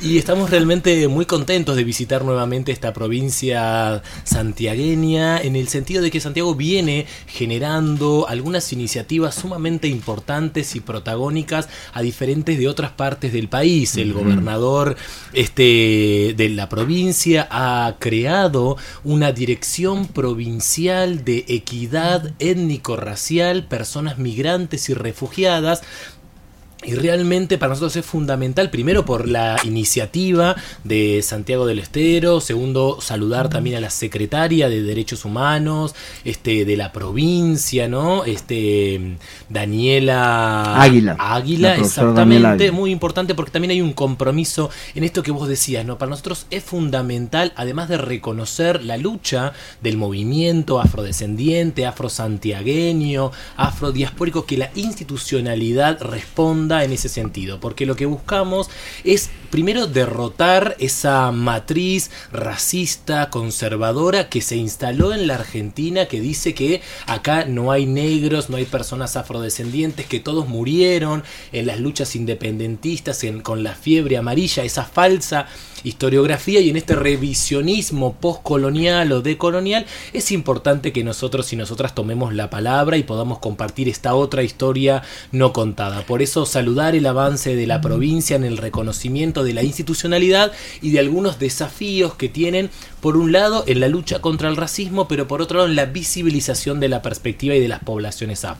Y estamos realmente muy contentos de visitar nuevamente esta provincia santiagueña, en el sentido de que Santiago viene generando algunas iniciativas sumamente importantes y protagónicas a diferentes de otras partes del país. El gobernador este, de la provincia ha creado una dirección provincial de equidad étnico-racial, personas migrantes y refugiadas, y realmente para nosotros es fundamental, primero por la iniciativa de Santiago del Estero, segundo saludar también a la secretaria de Derechos Humanos, este, de la provincia, ¿no? Este, Daniela Águila. Águila, exactamente, muy importante porque también hay un compromiso en esto que vos decías, ¿no? Para nosotros es fundamental, además de reconocer la lucha del movimiento afrodescendiente, afrosantiagueño, afrodiaspórico, que la institucionalidad en ese sentido, porque lo que buscamos es primero derrotar esa matriz racista, conservadora que se instaló en la Argentina, que dice que acá no hay negros, no hay personas afrodescendientes, que todos murieron en las luchas independentistas, en, con la fiebre amarilla, esa falsa historiografía y en este revisionismo postcolonial o decolonial, es importante que nosotros y nosotras tomemos la palabra y podamos compartir esta otra historia no contada. Por eso saludar el avance de la provincia en el reconocimiento de la institucionalidad y de algunos desafíos que tienen, por un lado, en la lucha contra el racismo, pero por otro lado, en la visibilización de la perspectiva y de las poblaciones afro.